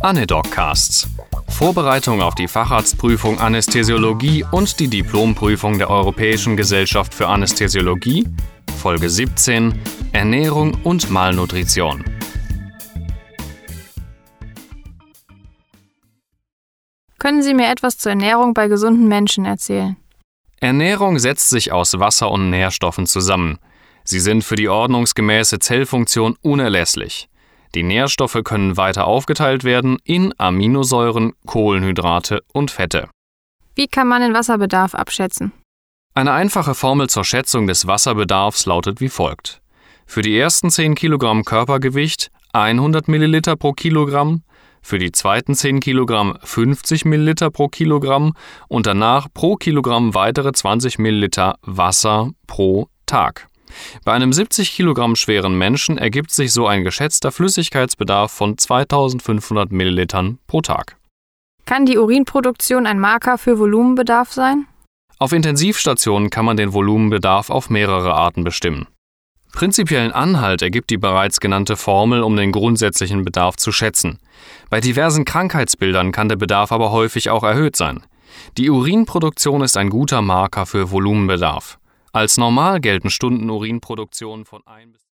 Anedoccasts. Vorbereitung auf die Facharztprüfung Anästhesiologie und die Diplomprüfung der Europäischen Gesellschaft für Anästhesiologie. Folge 17 Ernährung und Malnutrition. Können Sie mir etwas zur Ernährung bei gesunden Menschen erzählen? Ernährung setzt sich aus Wasser und Nährstoffen zusammen. Sie sind für die ordnungsgemäße Zellfunktion unerlässlich. Die Nährstoffe können weiter aufgeteilt werden in Aminosäuren, Kohlenhydrate und Fette. Wie kann man den Wasserbedarf abschätzen? Eine einfache Formel zur Schätzung des Wasserbedarfs lautet wie folgt. Für die ersten 10 Kilogramm Körpergewicht 100 Milliliter pro Kilogramm, für die zweiten 10 Kilogramm 50 Milliliter pro Kilogramm und danach pro Kilogramm weitere 20 Milliliter Wasser pro Tag. Bei einem 70 Kilogramm schweren Menschen ergibt sich so ein geschätzter Flüssigkeitsbedarf von 2500 Millilitern pro Tag. Kann die Urinproduktion ein Marker für Volumenbedarf sein? Auf Intensivstationen kann man den Volumenbedarf auf mehrere Arten bestimmen. Prinzipiellen Anhalt ergibt die bereits genannte Formel, um den grundsätzlichen Bedarf zu schätzen. Bei diversen Krankheitsbildern kann der Bedarf aber häufig auch erhöht sein. Die Urinproduktion ist ein guter Marker für Volumenbedarf. Als normal gelten Stunden Urinproduktion von 1 bis